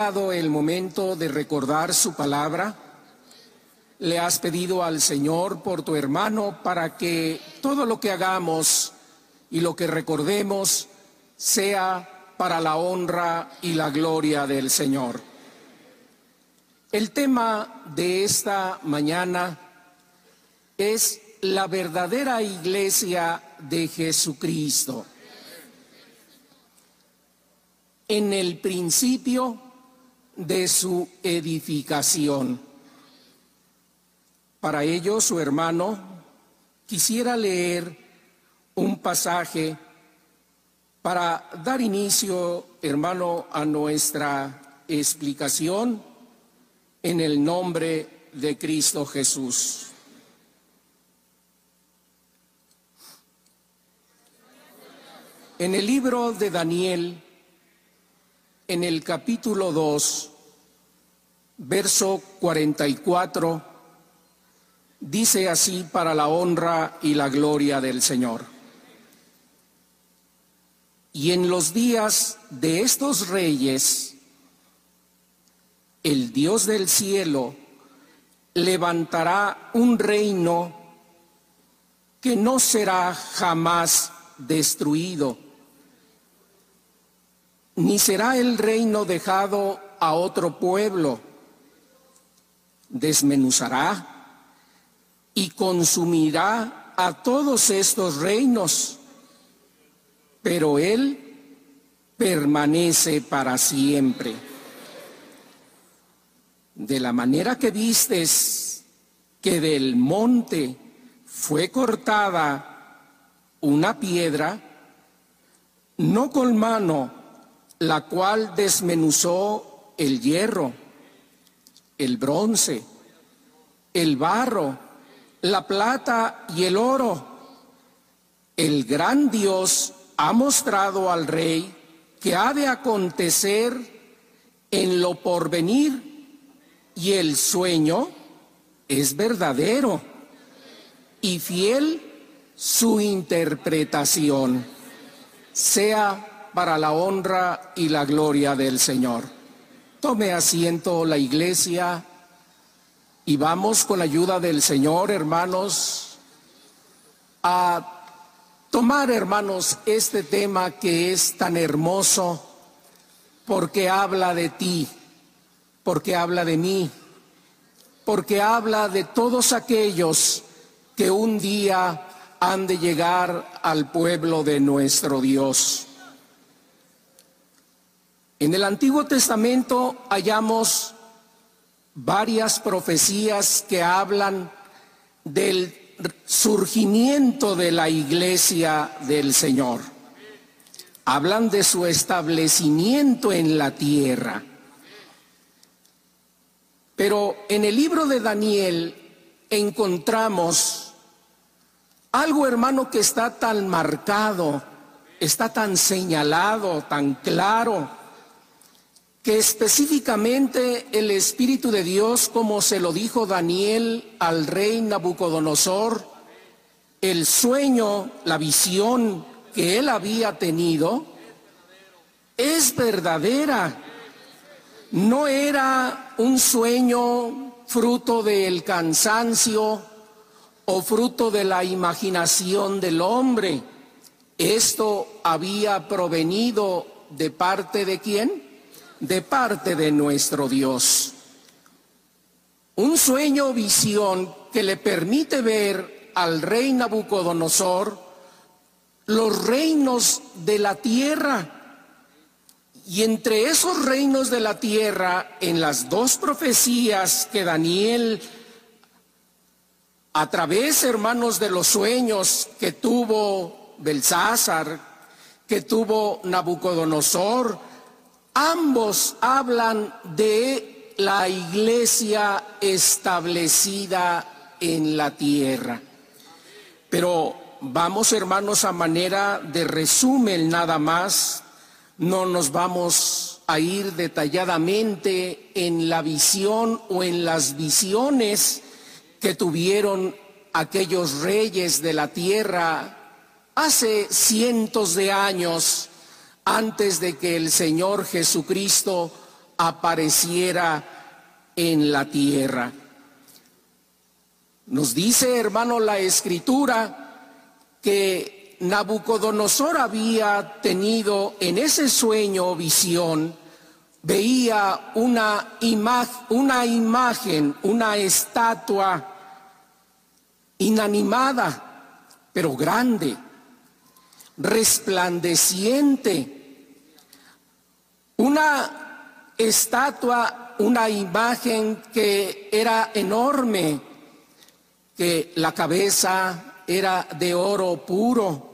llegado el momento de recordar su palabra. Le has pedido al Señor por tu hermano para que todo lo que hagamos y lo que recordemos sea para la honra y la gloria del Señor. El tema de esta mañana es la verdadera iglesia de Jesucristo. En el principio de su edificación. Para ello, su hermano quisiera leer un pasaje para dar inicio, hermano, a nuestra explicación en el nombre de Cristo Jesús. En el libro de Daniel, en el capítulo 2, verso 44, dice así para la honra y la gloria del Señor. Y en los días de estos reyes, el Dios del cielo levantará un reino que no será jamás destruido, ni será el reino dejado a otro pueblo. Desmenuzará y consumirá a todos estos reinos, pero Él permanece para siempre. De la manera que vistes que del monte fue cortada una piedra, no con mano, la cual desmenuzó el hierro, el bronce, el barro, la plata y el oro. El gran Dios ha mostrado al rey que ha de acontecer en lo porvenir y el sueño es verdadero y fiel su interpretación, sea para la honra y la gloria del Señor. Tome asiento la iglesia y vamos con la ayuda del Señor, hermanos, a tomar, hermanos, este tema que es tan hermoso porque habla de ti porque habla de mí, porque habla de todos aquellos que un día han de llegar al pueblo de nuestro Dios. En el Antiguo Testamento hallamos varias profecías que hablan del surgimiento de la iglesia del Señor. Hablan de su establecimiento en la tierra. Pero en el libro de Daniel encontramos algo, hermano, que está tan marcado, está tan señalado, tan claro, que específicamente el Espíritu de Dios, como se lo dijo Daniel al rey Nabucodonosor, el sueño, la visión que él había tenido, es verdadera no era un sueño fruto del cansancio o fruto de la imaginación del hombre. Esto había provenido de parte de quién? De parte de nuestro Dios. Un sueño o visión que le permite ver al rey Nabucodonosor los reinos de la tierra y entre esos reinos de la tierra, en las dos profecías que Daniel, a través, hermanos, de los sueños que tuvo Belsázar, que tuvo Nabucodonosor, ambos hablan de la iglesia establecida en la tierra. Pero vamos, hermanos, a manera de resumen nada más no nos vamos a ir detalladamente en la visión o en las visiones que tuvieron aquellos reyes de la tierra hace cientos de años antes de que el Señor Jesucristo apareciera en la tierra. Nos dice, hermano, la escritura que Nabucodonosor había tenido en ese sueño o visión, veía una, una imagen, una estatua inanimada, pero grande, resplandeciente, una estatua, una imagen que era enorme, que la cabeza era de oro puro,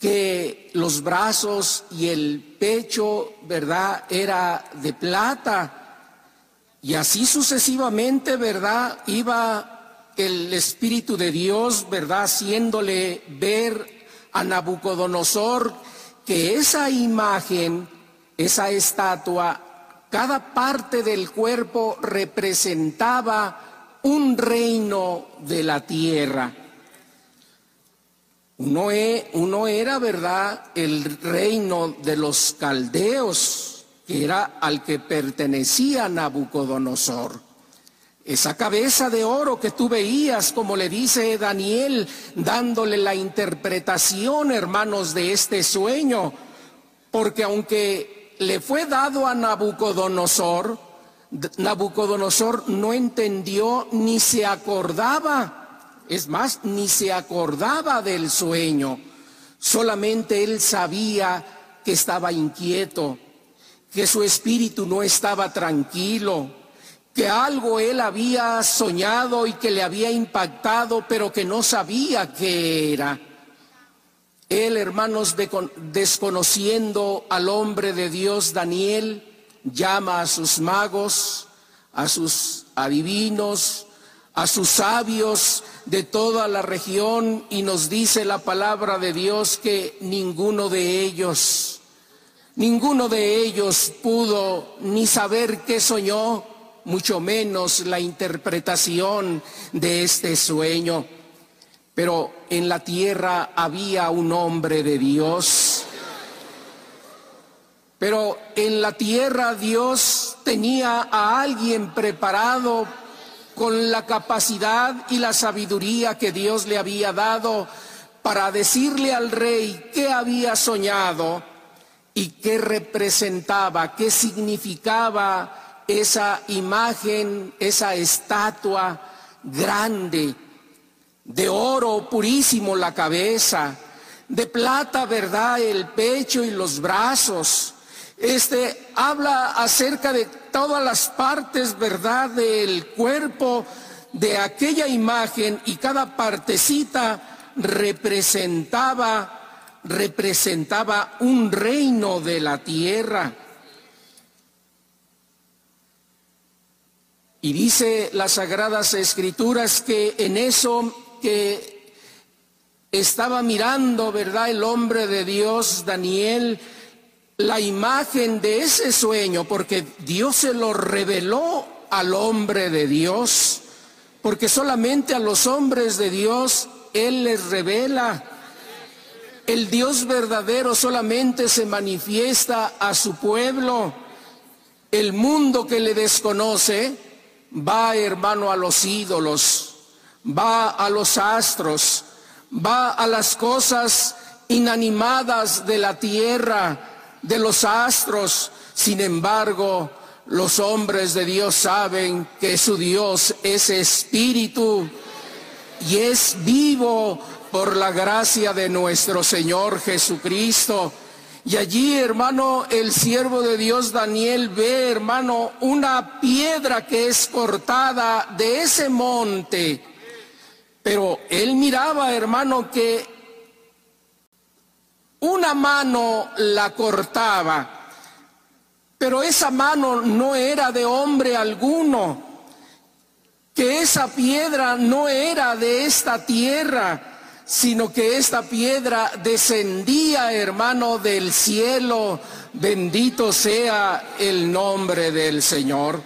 que los brazos y el pecho, ¿verdad?, era de plata. Y así sucesivamente, ¿verdad?, iba el Espíritu de Dios, ¿verdad?, haciéndole ver a Nabucodonosor que esa imagen, esa estatua, cada parte del cuerpo representaba un reino de la tierra. Uno, e, era, ¿verdad?, el reino de los caldeos, que era al que pertenecía Nabucodonosor. Esa cabeza de oro que tú veías, como le dice Daniel, dándole la interpretación, hermanos, de este sueño, porque aunque le fue dado a Nabucodonosor, Nabucodonosor no entendió ni se acordaba, es más, ni se acordaba del sueño. Solamente él sabía que estaba inquieto, que su espíritu no estaba tranquilo, que algo él había soñado y que le había impactado, pero que no sabía qué era. Él, hermanos, desconociendo al hombre de Dios, Daniel, llama a sus magos, a sus adivinos, a sus sabios de toda la región y nos dice la palabra de Dios que ninguno de ellos, ninguno de ellos pudo ni saber qué soñó, mucho menos la interpretación de este sueño. Pero en la tierra había un hombre de Dios pero en la tierra Dios tenía a alguien preparado con la capacidad y la sabiduría que Dios le había dado para decirle al rey qué había soñado y qué representaba, qué significaba esa imagen, esa estatua grande, de oro purísimo la cabeza, de plata, verdad, el pecho y los brazos, este habla acerca de todas las partes, ¿verdad?, del cuerpo de aquella imagen y cada partecita representaba representaba un reino de la tierra. Y dice las sagradas escrituras que en eso que estaba mirando, ¿verdad? El hombre de Dios, Daniel, la imagen de ese sueño, porque Dios se lo reveló al hombre de Dios, porque solamente a los hombres de Dios Él les revela. El Dios verdadero solamente se manifiesta a su pueblo. El mundo que le desconoce va, hermano, a los ídolos, va a los astros, va a las cosas inanimadas de la tierra de los astros. Sin embargo, los hombres de Dios saben que su Dios es espíritu y es vivo por la gracia de nuestro Señor Jesucristo. Y allí, hermano, el siervo de Dios Daniel ve, hermano, una piedra que es cortada de ese monte. Pero él miraba, hermano, que una mano la cortaba, pero esa mano no era de hombre alguno, que esa piedra no era de esta tierra, sino que esta piedra descendía, hermano, del cielo. Bendito sea el nombre del Señor.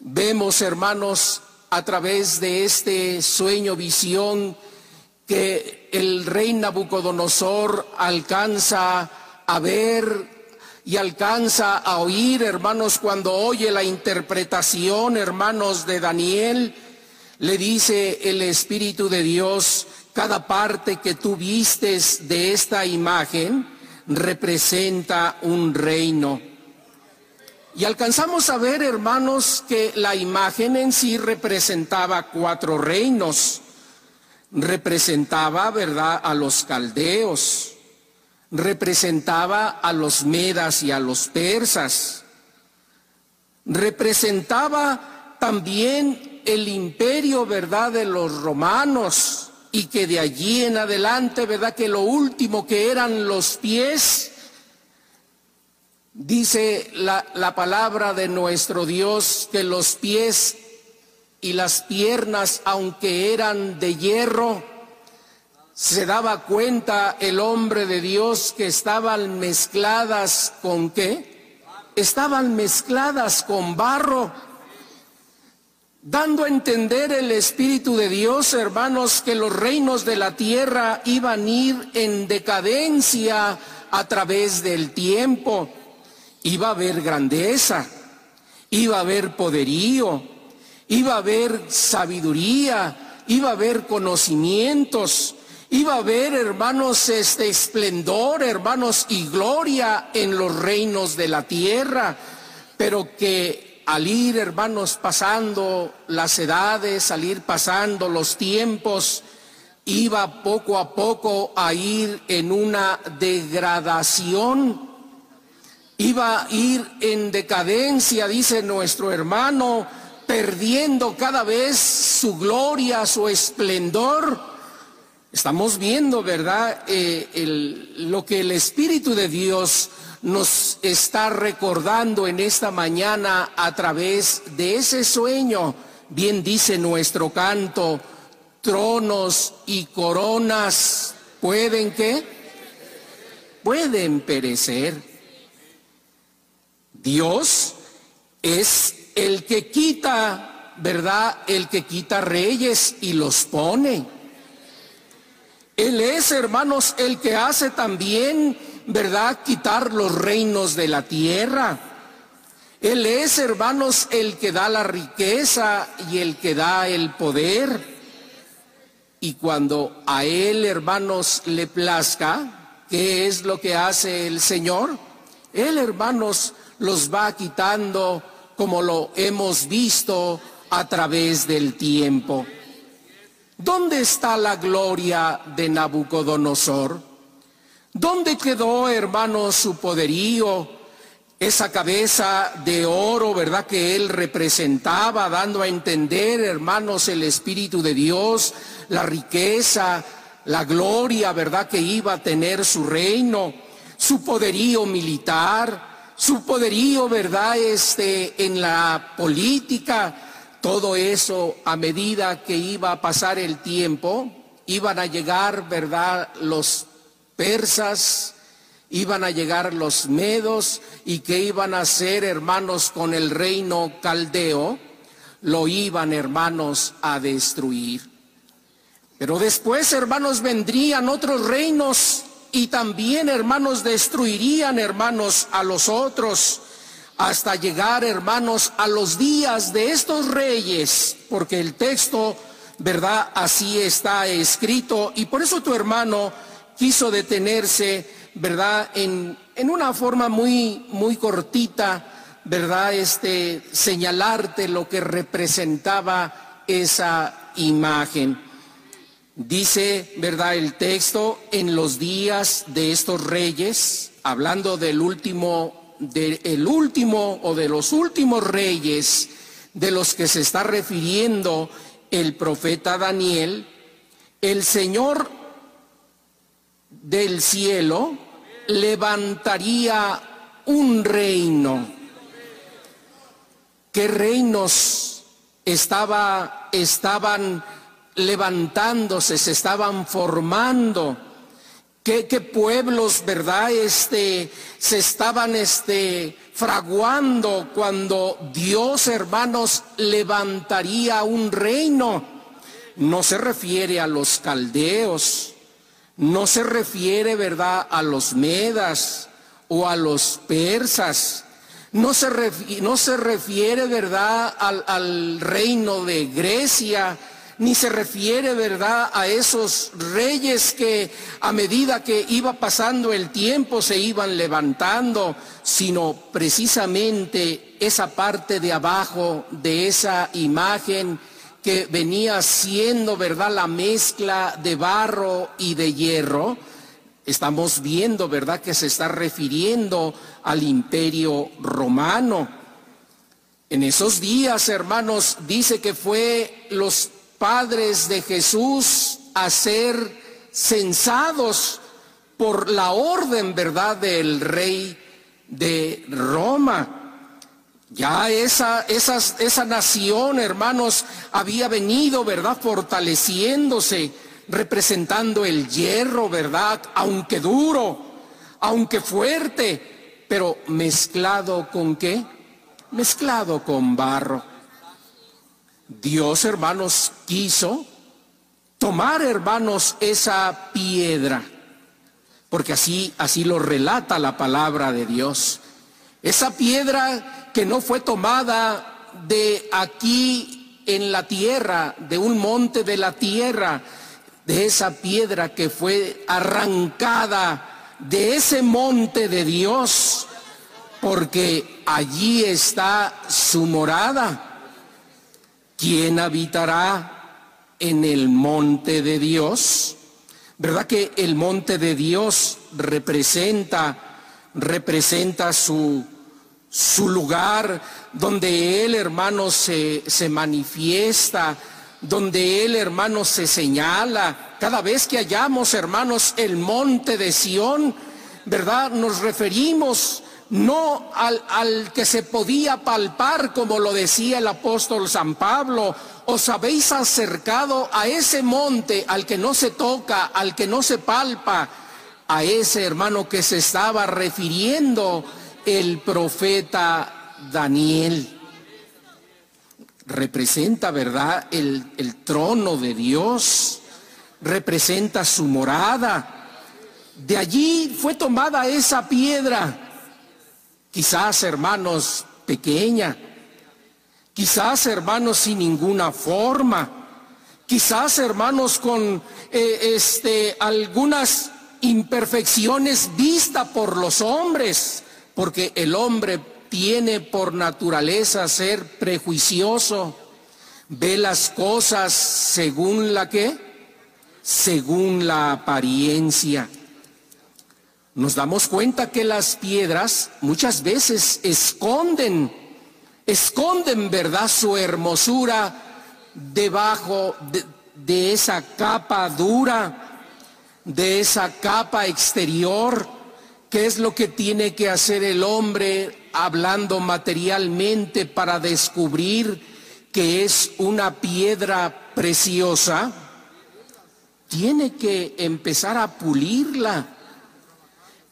Vemos, hermanos, a través de este sueño, visión, que el rey Nabucodonosor alcanza a ver y alcanza a oír, hermanos, cuando oye la interpretación, hermanos, de Daniel, le dice el Espíritu de Dios, cada parte que tú vistes de esta imagen representa un reino. Y alcanzamos a ver, hermanos, que la imagen en sí representaba cuatro reinos. Representaba, ¿verdad?, a los caldeos. Representaba a los medas y a los persas. Representaba también el imperio, ¿verdad?, de los romanos. Y que de allí en adelante, ¿verdad?, que lo último que eran los pies, Dice la, la, palabra de nuestro Dios que los pies y las piernas, aunque eran de hierro, se daba cuenta el hombre de Dios que estaban mezcladas con qué? Estaban mezcladas con barro, dando a entender el Espíritu de Dios, hermanos, que los reinos de la tierra iban a ir en decadencia a través del tiempo. Iba a haber grandeza, iba a haber poderío, iba a haber sabiduría, iba a haber conocimientos, iba a haber, hermanos, este esplendor, hermanos, y gloria en los reinos de la tierra, pero que al ir, hermanos, pasando las edades, al ir pasando los tiempos, iba poco a poco a ir en una degradación iba a ir en decadencia, dice nuestro hermano, perdiendo cada vez su gloria, su esplendor. Estamos viendo, ¿verdad?, eh, lo que el Espíritu de Dios nos está recordando en esta mañana a través de ese sueño. Bien dice nuestro canto, tronos y coronas pueden qué? Pueden perecer Dios es el que quita, ¿verdad? El que quita reyes y los pone. Él es, hermanos, el que hace también, ¿verdad? Quitar los reinos de la tierra. Él es, hermanos, el que da la riqueza y el que da el poder. Y cuando a Él, hermanos, le plazca, ¿qué es lo que hace el Señor? Él, hermanos, los va quitando como lo hemos visto a través del tiempo. ¿Dónde está la gloria de Nabucodonosor? ¿Dónde quedó, hermano, su poderío? Esa cabeza de oro, ¿verdad? Que él representaba, dando a entender, hermanos, el Espíritu de Dios, la riqueza, la gloria, ¿verdad? Que iba a tener su reino, su poderío militar, su poderío, ¿verdad? Este, en la política, todo eso a medida que iba a pasar el tiempo, iban a llegar, ¿verdad? Los persas, iban a llegar los medos y que iban a ser hermanos con el reino caldeo, lo iban hermanos a destruir. Pero después, hermanos, vendrían otros reinos y también, hermanos, destruirían, hermanos, a los otros hasta llegar, hermanos, a los días de estos reyes, porque el texto, ¿verdad? Así está escrito y por eso tu hermano quiso detenerse, ¿verdad? En, en una forma muy, muy cortita, ¿verdad? Este, señalarte lo que representaba esa imagen. Dice, ¿verdad? El texto, en los días de estos reyes, hablando del último, del último o de los últimos reyes de los que se está refiriendo el profeta Daniel, el Señor del cielo levantaría un reino. ¿Qué reinos estaba, estaban levantándose, se estaban formando. ¿Qué, pueblos, verdad, este, se estaban este, fraguando cuando Dios, hermanos, levantaría un reino? No se refiere a los caldeos, no se refiere, verdad, a los medas o a los persas. No se, no se refiere, ¿verdad?, al, al reino de Grecia, ni se refiere, ¿verdad?, a esos reyes que a medida que iba pasando el tiempo se iban levantando, sino precisamente esa parte de abajo de esa imagen que venía siendo, ¿verdad?, la mezcla de barro y de hierro. Estamos viendo, ¿verdad?, que se está refiriendo al imperio romano. En esos días, hermanos, dice que fue los padres de Jesús a ser censados por la orden, ¿verdad?, del rey de Roma. Ya esa, esa nación, hermanos, había venido, ¿verdad?, fortaleciéndose, representando el hierro, ¿verdad?, aunque duro, aunque fuerte, pero mezclado con qué? Mezclado con barro. Dios, hermanos, quiso tomar, hermanos, esa piedra, porque así, así lo relata la palabra de Dios. Esa piedra que no fue tomada de aquí en la tierra, de un monte de la tierra, de esa piedra que fue arrancada de ese monte de Dios, porque allí está su morada. ¿quién habitará en el monte de Dios? ¿Verdad que el monte de Dios representa, representa su, su lugar donde Él, hermano, se, se manifiesta, donde Él, hermano, se señala? Cada vez que hallamos, hermanos, el monte de Sión, ¿verdad? Nos referimos no al, que se podía palpar, como lo decía el apóstol San Pablo, os habéis acercado a ese monte al que no se toca, al que no se palpa, a ese hermano que se estaba refiriendo el profeta Daniel. Representa, ¿verdad?, el, trono de Dios, representa su morada. De allí fue tomada esa piedra quizás hermanos pequeña, quizás hermanos sin ninguna forma, quizás hermanos con eh, este, algunas imperfecciones vistas por los hombres, porque el hombre tiene por naturaleza ser prejuicioso, ve las cosas según la que, según la apariencia nos damos cuenta que las piedras muchas veces esconden, esconden, ¿verdad?, su hermosura debajo de, esa capa dura, de esa capa exterior. ¿Qué es lo que tiene que hacer el hombre hablando materialmente para descubrir que es una piedra preciosa? Tiene que empezar a pulirla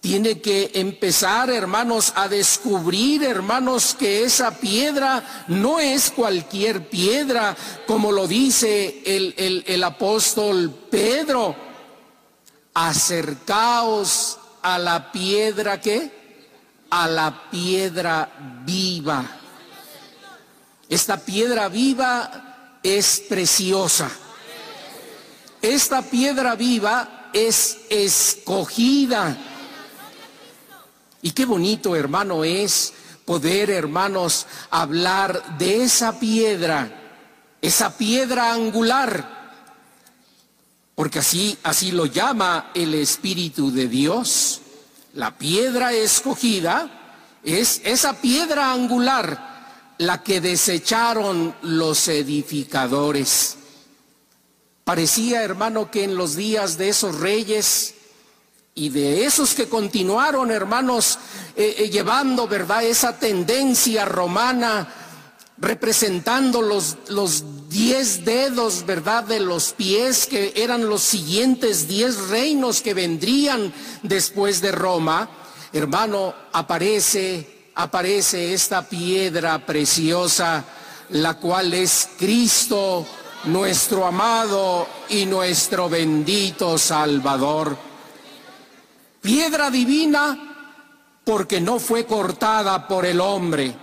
tiene que empezar, hermanos, a descubrir, hermanos, que esa piedra no es cualquier piedra, como lo dice el, el apóstol Pedro. Acercaos a la piedra que, a la piedra viva. Esta piedra viva es preciosa. Esta piedra viva es escogida y qué bonito, hermano, es poder, hermanos, hablar de esa piedra, esa piedra angular, porque así, así lo llama el Espíritu de Dios. La piedra escogida es esa piedra angular, la que desecharon los edificadores. Parecía, hermano, que en los días de esos reyes y de esos que continuaron, hermanos, eh, eh, llevando, ¿verdad?, esa tendencia romana, representando los, los diez dedos, ¿verdad?, de los pies, que eran los siguientes diez reinos que vendrían después de Roma. Hermano, aparece, aparece esta piedra preciosa, la cual es Cristo, nuestro amado y nuestro bendito Salvador piedra divina, porque no fue cortada por el hombre.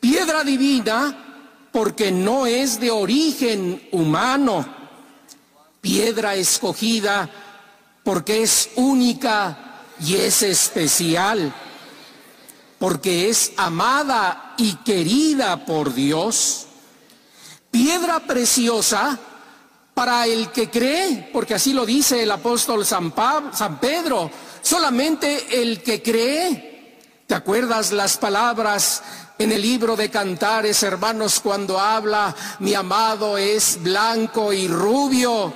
Piedra divina porque no es de origen humano. Piedra escogida porque es única y es especial. Porque es amada y querida por Dios. Piedra preciosa para el que cree, porque así lo dice el apóstol San, San Pedro, solamente el que cree. ¿Te acuerdas las palabras en el libro de Cantares, hermanos, cuando habla, mi amado es blanco y rubio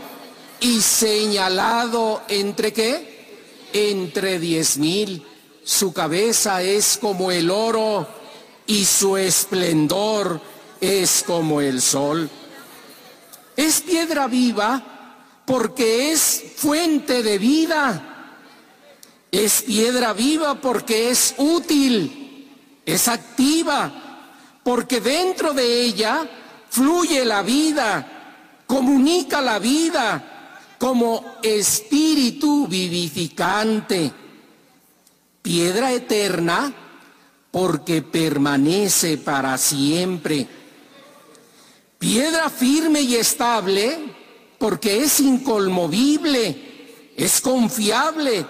y señalado entre qué? Entre diez mil. Su cabeza es como el oro y su esplendor es como el sol. Es piedra viva porque es fuente de vida. Es piedra viva porque es útil es activa, porque dentro de ella fluye la vida, comunica la vida como espíritu vivificante, piedra eterna, porque permanece para siempre. Piedra firme y estable, porque es incolmovible, es confiable,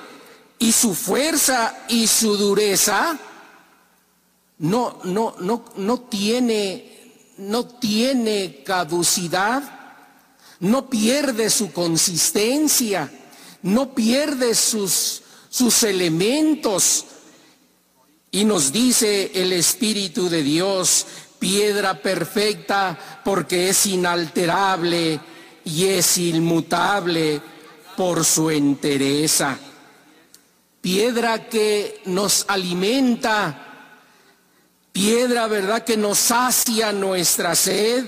y su fuerza y su dureza no, no, no, no tiene, no tiene caducidad, no pierde su consistencia, no pierde sus, sus elementos. Y nos dice el Espíritu de Dios, piedra perfecta porque es inalterable y es inmutable por su entereza. Piedra que nos alimenta piedra, ¿verdad?, que nos sacia nuestra sed.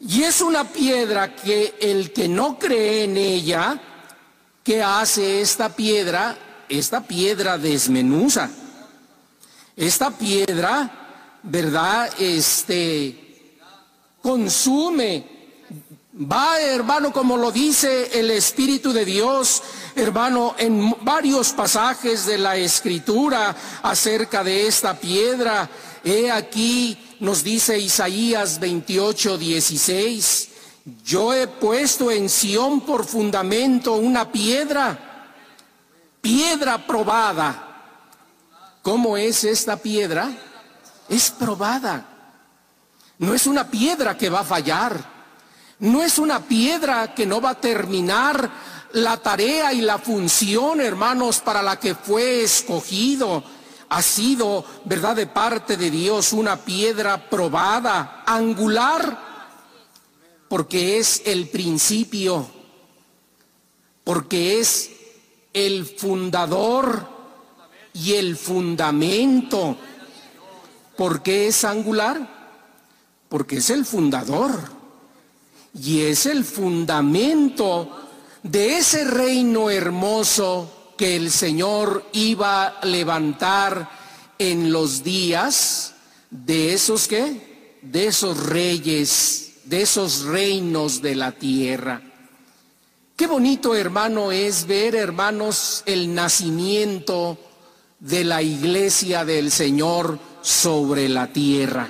Y es una piedra que el que no cree en ella, ¿qué hace esta piedra? Esta piedra desmenuza. Esta piedra, ¿verdad? Este consume. Va, hermano, como lo dice el Espíritu de Dios, hermano, en varios pasajes de la escritura acerca de esta piedra. He aquí, nos dice Isaías 28, 16, yo he puesto en Sión por fundamento una piedra, piedra probada. ¿Cómo es esta piedra? Es probada. No es una piedra que va a fallar. No es una piedra que no va a terminar la tarea y la función, hermanos, para la que fue escogido ha sido, ¿verdad?, de parte de Dios una piedra probada, angular, porque es el principio, porque es el fundador y el fundamento. ¿Por qué es angular? Porque es el fundador y es el fundamento de ese reino hermoso que el Señor iba a levantar en los días de esos que, de esos reyes, de esos reinos de la tierra. Qué bonito, hermano, es ver, hermanos, el nacimiento de la iglesia del Señor sobre la tierra.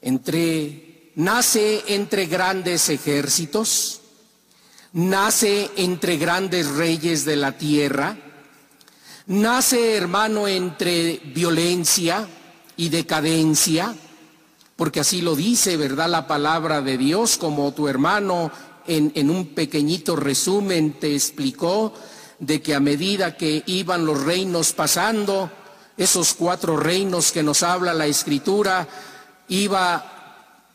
Entre nace entre grandes ejércitos, nace entre grandes reyes de la tierra, nace hermano entre violencia y decadencia, porque así lo dice, ¿verdad? La palabra de Dios, como tu hermano en, en un pequeñito resumen te explicó, de que a medida que iban los reinos pasando, esos cuatro reinos que nos habla la escritura, iba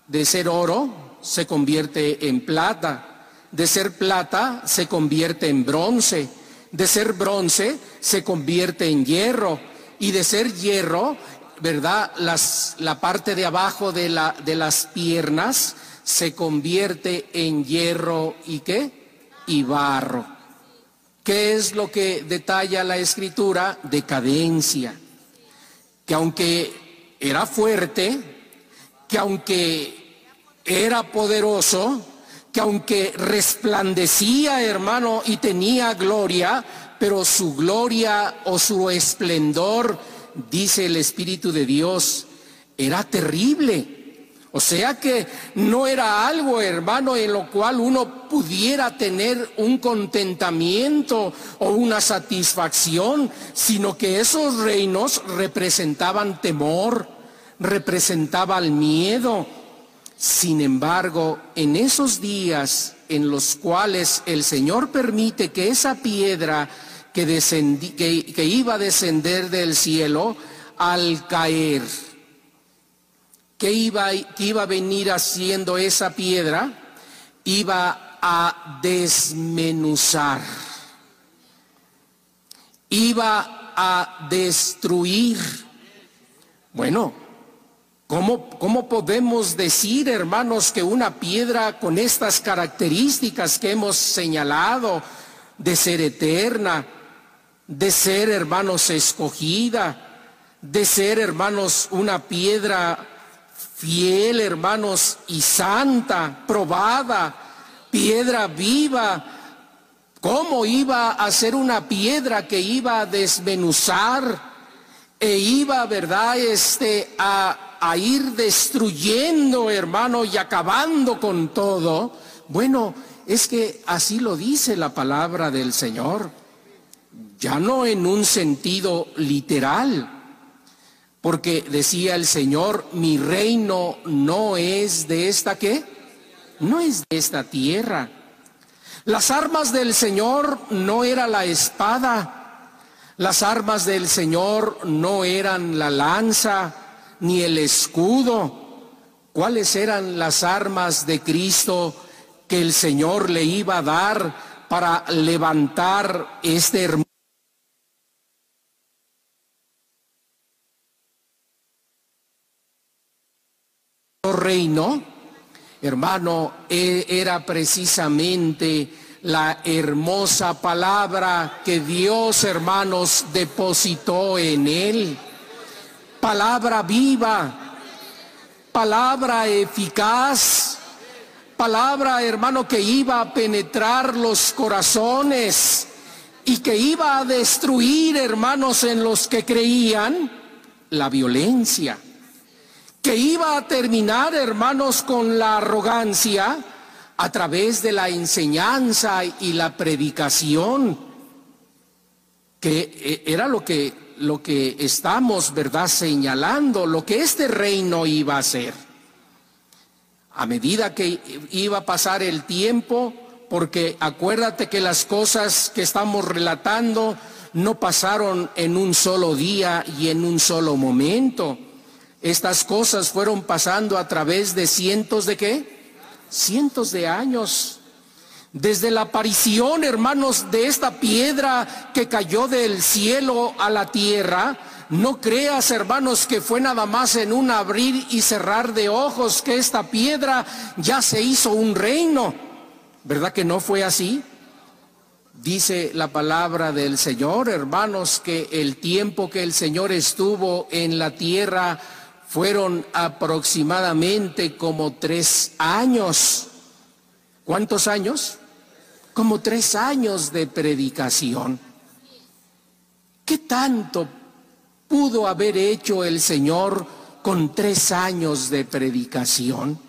de ser oro, se convierte en plata, de ser plata se convierte en bronce, de ser bronce se convierte en hierro y de ser hierro, ¿verdad? Las, la parte de abajo de, de las piernas se convierte en hierro y qué? Y barro. ¿Qué es lo que detalla la escritura? Decadencia. Que aunque era fuerte, que aunque era poderoso, que aunque resplandecía, hermano, y tenía gloria, pero su gloria o su esplendor, dice el Espíritu de Dios, era terrible. O sea que no era algo, hermano, en lo cual uno pudiera tener un contentamiento o una satisfacción, sino que esos reinos representaban temor, representaban miedo. Sin embargo, en esos días en los cuales el Señor permite que esa piedra que, que, iba a descender del cielo, al caer, ¿Qué iba, iba a venir haciendo esa piedra? Iba a desmenuzar. Iba a destruir. Bueno, ¿cómo, ¿cómo podemos decir, hermanos, que una piedra con estas características que hemos señalado, de ser eterna, de ser, hermanos, escogida, de ser, hermanos, una piedra fiel, hermanos, y santa, probada, piedra viva. ¿Cómo iba a ser una piedra que iba a desmenuzar e iba, verdad, este, a, a ir destruyendo, hermano, y acabando con todo? Bueno, es que así lo dice la palabra del Señor, ya no en un sentido literal porque decía el Señor, mi reino no es de esta qué? No es de esta tierra. Las armas del Señor no era la espada. Las armas del Señor no eran la lanza ni el escudo. ¿Cuáles eran las armas de Cristo que el Señor le iba a dar para levantar este hermoso reino, hermano, e, era precisamente la hermosa palabra que Dios, hermanos, depositó en él. Palabra viva, palabra eficaz, palabra, hermano, que iba a penetrar los corazones y que iba a destruir, hermanos, en los que creían la violencia que iba a terminar, hermanos, con la arrogancia a través de la enseñanza y la predicación, que eh, era lo que, lo que estamos, ¿verdad?, señalando, lo que este reino iba a hacer. A medida que iba a pasar el tiempo, porque acuérdate que las cosas que estamos relatando no pasaron en un solo día y en un solo momento estas cosas fueron pasando a través de cientos de qué? Cientos de años. Desde la aparición, hermanos, de esta piedra que cayó del cielo a la tierra, no creas, hermanos, que fue nada más en un abrir y cerrar de ojos que esta piedra ya se hizo un reino. ¿Verdad que no fue así? Dice la palabra del Señor, hermanos, que el tiempo que el Señor estuvo en la tierra fueron aproximadamente como tres años. ¿Cuántos años? Como tres años de predicación. ¿Qué tanto pudo haber hecho el Señor con tres años de predicación?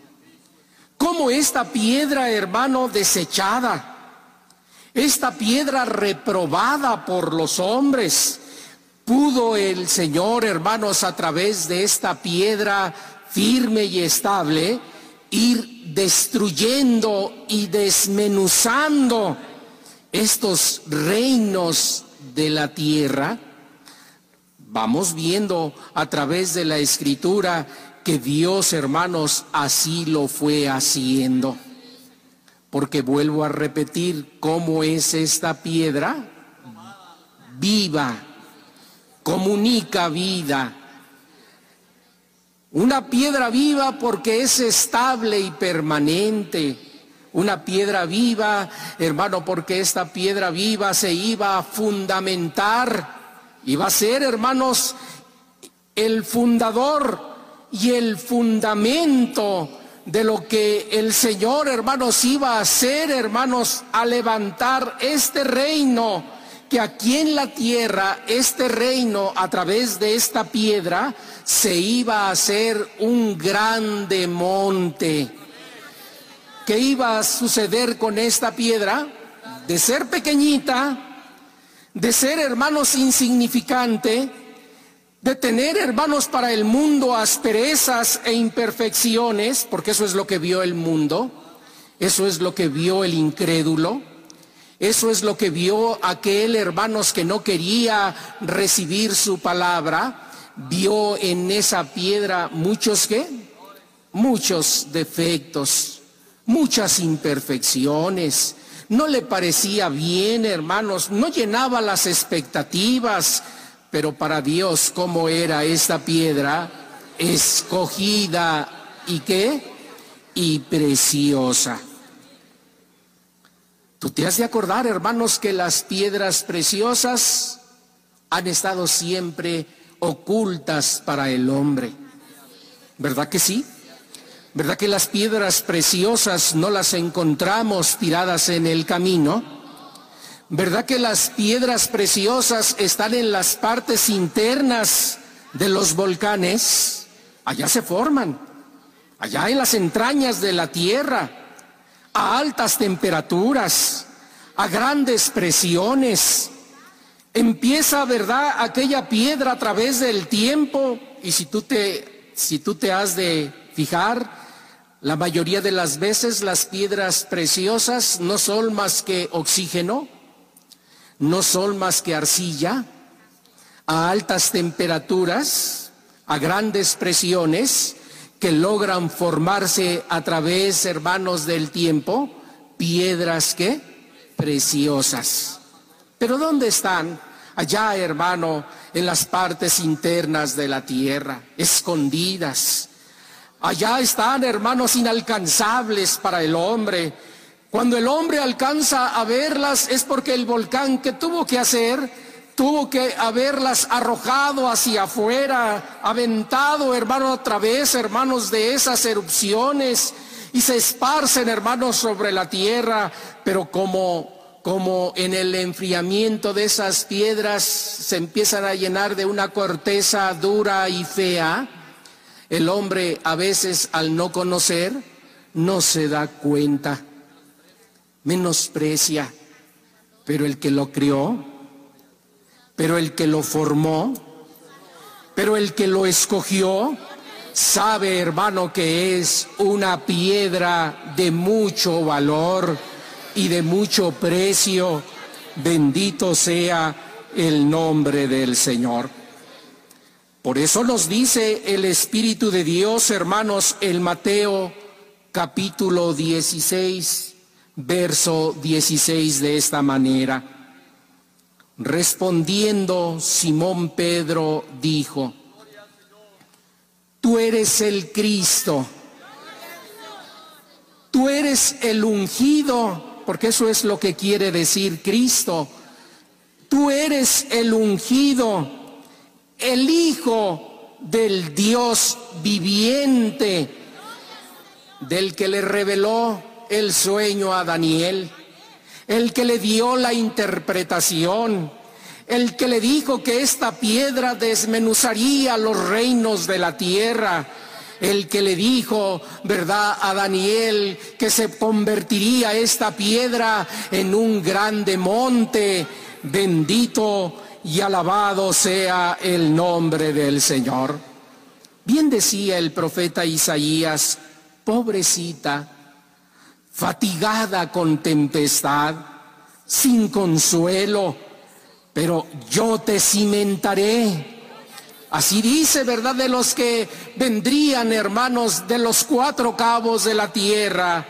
¿Cómo esta piedra, hermano, desechada, esta piedra reprobada por los hombres, pudo el Señor, hermanos, a través de esta piedra firme y estable, ir destruyendo y desmenuzando estos reinos de la tierra. Vamos viendo a través de la escritura que Dios, hermanos, así lo fue haciendo. Porque vuelvo a repetir cómo es esta piedra viva comunica vida. Una piedra viva porque es estable y permanente. Una piedra viva, hermano, porque esta piedra viva se iba a fundamentar. Iba a ser, hermanos, el fundador y el fundamento de lo que el Señor, hermanos, iba a hacer, hermanos, a levantar este reino que aquí en la tierra este reino a través de esta piedra se iba a hacer un grande monte. ¿Qué iba a suceder con esta piedra? De ser pequeñita, de ser hermanos insignificante, de tener hermanos para el mundo asperezas e imperfecciones, porque eso es lo que vio el mundo, eso es lo que vio el incrédulo, eso es lo que vio aquel hermanos que no quería recibir su palabra, vio en esa piedra muchos qué? Muchos defectos, muchas imperfecciones. No le parecía bien, hermanos, no llenaba las expectativas, pero para Dios, ¿cómo era esta piedra? Escogida y qué? Y preciosa. Tú te has de acordar, hermanos, que las piedras preciosas han estado siempre ocultas para el hombre. ¿Verdad que sí? ¿Verdad que las piedras preciosas no las encontramos tiradas en el camino? ¿Verdad que las piedras preciosas están en las partes internas de los volcanes? Allá se forman, allá en las entrañas de la tierra a altas temperaturas, a grandes presiones. Empieza, ¿verdad?, aquella piedra a través del tiempo y si tú te si tú te has de fijar, la mayoría de las veces las piedras preciosas no son más que oxígeno, no son más que arcilla, a altas temperaturas, a grandes presiones, que logran formarse a través, hermanos, del tiempo, piedras que preciosas. Pero ¿dónde están? Allá, hermano, en las partes internas de la tierra, escondidas. Allá están, hermanos, inalcanzables para el hombre. Cuando el hombre alcanza a verlas es porque el volcán que tuvo que hacer tuvo que haberlas arrojado hacia afuera, aventado, hermano, otra vez, hermanos, de esas erupciones y se esparcen, hermanos, sobre la tierra, pero como, como en el enfriamiento de esas piedras se empiezan a llenar de una corteza dura y fea, el hombre a veces al no conocer no se da cuenta, menosprecia, pero el que lo crió, pero el que lo formó, pero el que lo escogió, sabe, hermano, que es una piedra de mucho valor y de mucho precio. Bendito sea el nombre del Señor. Por eso nos dice el Espíritu de Dios, hermanos, el Mateo capítulo 16, verso 16 de esta manera. Respondiendo Simón Pedro dijo, tú eres el Cristo, tú eres el ungido, porque eso es lo que quiere decir Cristo, tú eres el ungido, el Hijo del Dios viviente, del que le reveló el sueño a Daniel el que le dio la interpretación, el que le dijo que esta piedra desmenuzaría los reinos de la tierra, el que le dijo, ¿verdad?, a Daniel que se convertiría esta piedra en un grande monte, bendito y alabado sea el nombre del Señor. Bien decía el profeta Isaías, pobrecita, fatigada con tempestad, sin consuelo, pero yo te cimentaré. Así dice, ¿verdad? De los que vendrían, hermanos, de los cuatro cabos de la tierra,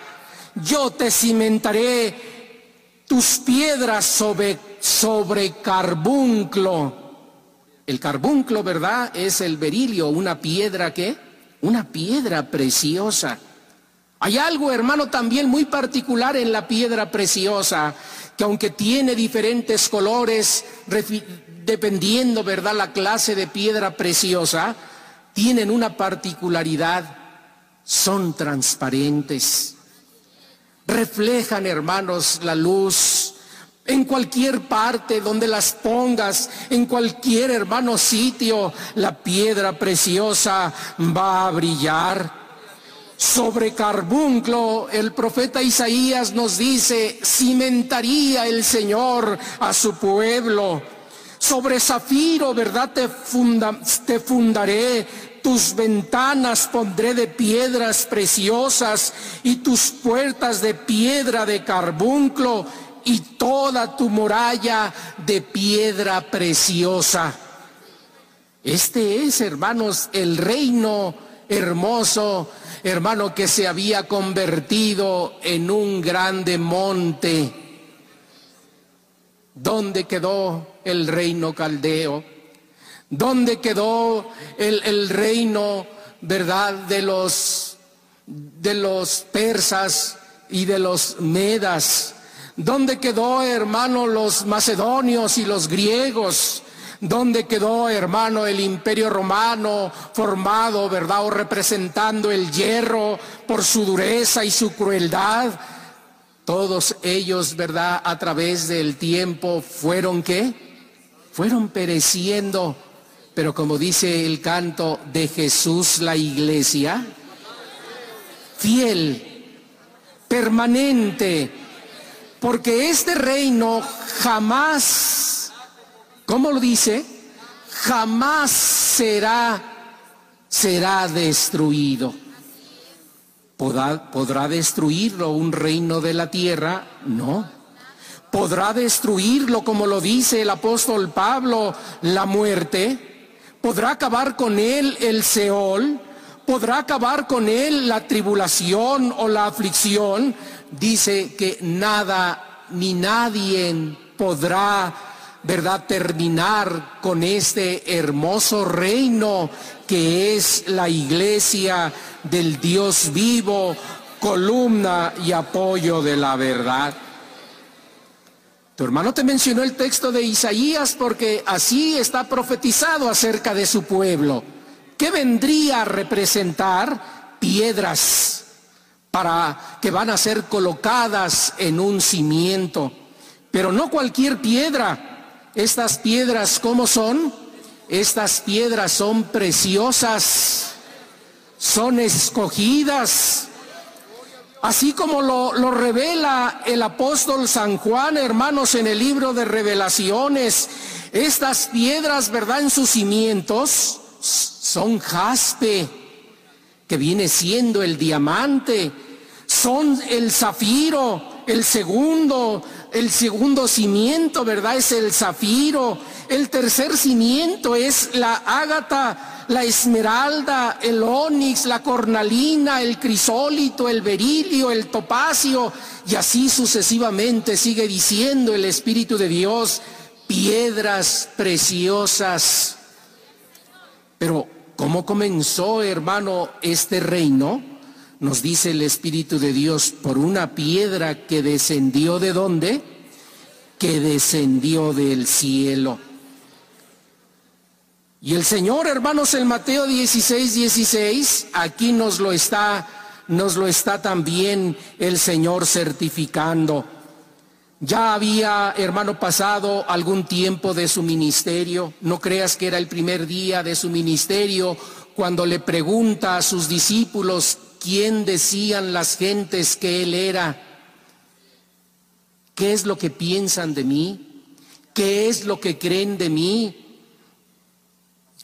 yo te cimentaré tus piedras sobre, sobre carbunclo. El carbunclo, ¿verdad? Es el berilio, una piedra que, una piedra preciosa. Hay algo, hermano, también muy particular en la piedra preciosa, que aunque tiene diferentes colores, dependiendo, ¿verdad?, la clase de piedra preciosa, tienen una particularidad, son transparentes. Reflejan, hermanos, la luz en cualquier parte donde las pongas, en cualquier hermano sitio, la piedra preciosa va a brillar. Sobre carbunclo, el profeta Isaías nos dice, cimentaría el Señor a su pueblo. Sobre zafiro, ¿verdad? Te, te fundaré, tus ventanas pondré de piedras preciosas y tus puertas de piedra de carbunclo y toda tu muralla de piedra preciosa. Este es, hermanos, el reino hermoso, hermano, que se había convertido en un grande monte. ¿Dónde quedó el reino caldeo? ¿Dónde quedó el, el reino, verdad, de los, de los persas y de los medas? ¿Dónde quedó, hermano, los macedonios y los griegos? ¿Dónde quedó, hermano, el imperio romano formado, verdad, o representando el hierro por su dureza y su crueldad? Todos ellos, verdad, a través del tiempo fueron qué? Fueron pereciendo. Pero como dice el canto de Jesús la iglesia, fiel, permanente, porque este reino jamás, ¿cómo lo dice? Jamás será, será destruido. ¿Podrá, ¿Podrá destruirlo un reino de la tierra? No. ¿Podrá destruirlo, como lo dice el apóstol Pablo, la muerte? ¿Podrá acabar con él el Seol? ¿Podrá acabar con él la tribulación o la aflicción? dice que nada ni nadie podrá, ¿verdad?, terminar con este hermoso reino que es la iglesia del Dios vivo, columna y apoyo de la verdad. Tu hermano te mencionó el texto de Isaías porque así está profetizado acerca de su pueblo, que vendría a representar piedras para que van a ser colocadas en un cimiento. Pero no cualquier piedra. Estas piedras, ¿cómo son? Estas piedras son preciosas, son escogidas. Así como lo, lo, revela el apóstol San Juan, hermanos, en el libro de revelaciones, estas piedras, ¿verdad? En sus cimientos son jaspe, que viene siendo el diamante, son el zafiro, el segundo, el segundo cimiento, ¿verdad? Es el zafiro. El tercer cimiento es la ágata, la esmeralda, el onix, la cornalina, el crisólito, el berilio, el topacio, y así sucesivamente sigue diciendo el Espíritu de Dios, piedras preciosas. Pero ¿Cómo comenzó, hermano, este reino? Nos dice el Espíritu de Dios por una piedra que descendió de dónde? Que descendió del cielo. Y el Señor, hermanos, en Mateo 16, 16, aquí nos lo está, nos lo está también el Señor certificando. Ya había, hermano, pasado algún tiempo de su ministerio. No creas que era el primer día de su ministerio cuando le pregunta a sus discípulos quién decían las gentes que él era. ¿Qué es lo que piensan de mí? ¿Qué es lo que creen de mí?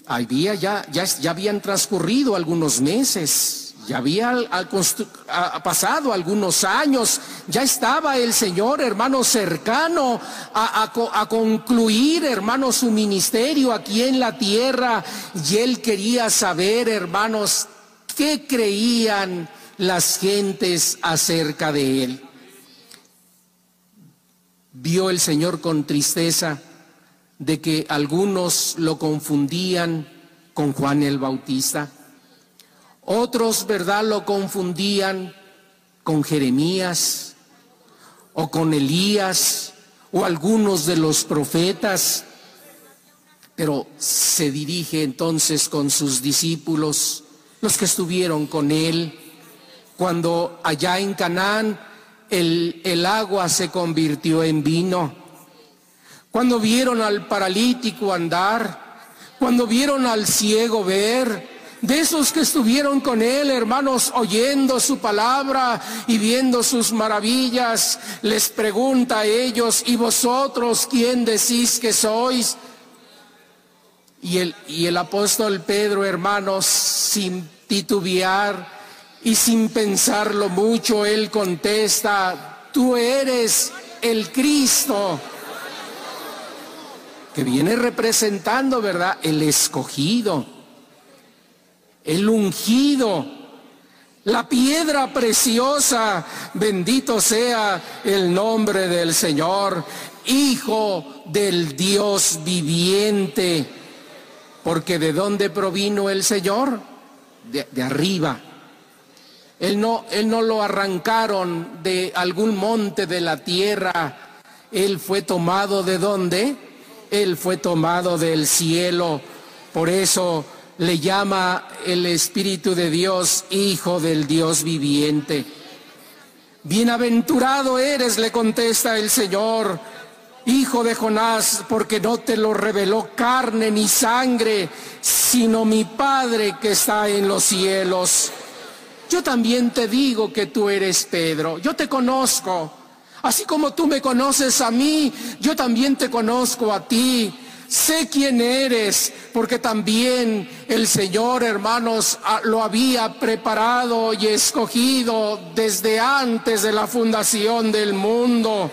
Había ya, ya, ya habían transcurrido algunos meses. Ya había pasado algunos años, ya estaba el Señor, hermano, cercano a, a, concluir, hermano, su ministerio aquí en la tierra. Y él quería saber, hermanos, qué creían las gentes acerca de él. Vio el Señor con tristeza de que algunos lo confundían con Juan el Bautista otros, ¿verdad?, lo confundían con Jeremías o con Elías o algunos de los profetas. Pero se dirige entonces con sus discípulos, los que estuvieron con él, cuando allá en Canaán el, el agua se convirtió en vino. cuando vieron al paralítico andar, cuando vieron al ciego ver, de esos que estuvieron con él, hermanos, oyendo su palabra y viendo sus maravillas, les pregunta a ellos, ¿y vosotros quién decís que sois? Y el, y el apóstol Pedro, hermanos, sin titubear y sin pensarlo mucho, él contesta, tú eres el Cristo, que viene representando, ¿verdad? El escogido el ungido, la piedra preciosa, bendito sea el nombre del Señor, Hijo del Dios viviente, porque ¿de dónde provino el Señor? De, arriba. Él no, él no lo arrancaron de algún monte de la tierra, Él fue tomado de dónde? Él fue tomado del cielo. Por eso le llama el Espíritu de Dios Hijo del Dios viviente. Bienaventurado eres, le contesta el Señor, hijo de Jonás, porque no te lo reveló carne ni sangre, sino mi Padre que está en los cielos. Yo también te digo que tú eres Pedro, yo te conozco. Así como tú me conoces a mí, yo también te conozco a ti sé quién eres, porque también el Señor, hermanos, lo había preparado y escogido desde antes de la fundación del mundo.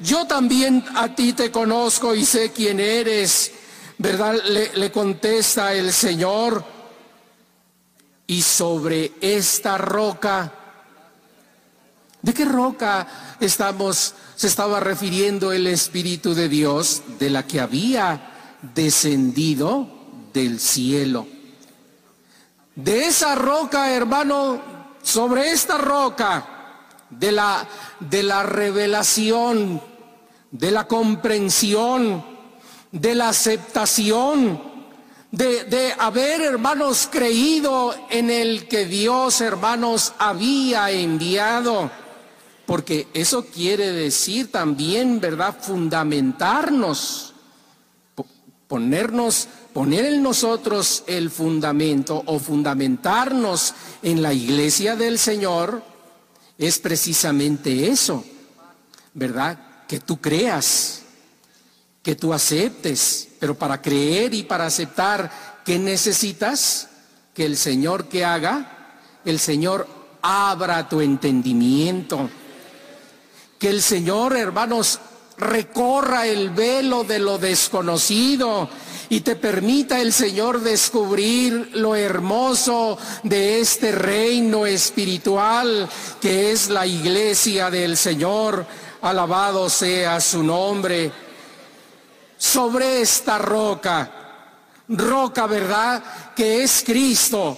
Yo también a ti te conozco y sé quién eres, ¿verdad? Le, contesta el Señor. Y sobre esta roca, ¿de qué roca estamos se estaba refiriendo el Espíritu de Dios de la que había descendido del cielo. De esa roca, hermano, sobre esta roca de la, de la revelación, de la comprensión, de la aceptación, de, de, haber, hermanos, creído en el que Dios, hermanos, había enviado porque eso quiere decir también, ¿verdad? Fundamentarnos, ponernos, poner en nosotros el fundamento o fundamentarnos en la iglesia del Señor es precisamente eso, ¿verdad? Que tú creas, que tú aceptes, pero para creer y para aceptar, ¿qué necesitas? Que el Señor que haga, el Señor abra tu entendimiento que el Señor, hermanos, recorra el velo de lo desconocido y te permita el Señor descubrir lo hermoso de este reino espiritual que es la iglesia del Señor. Alabado sea su nombre. Sobre esta roca, roca, ¿verdad? Que es Cristo,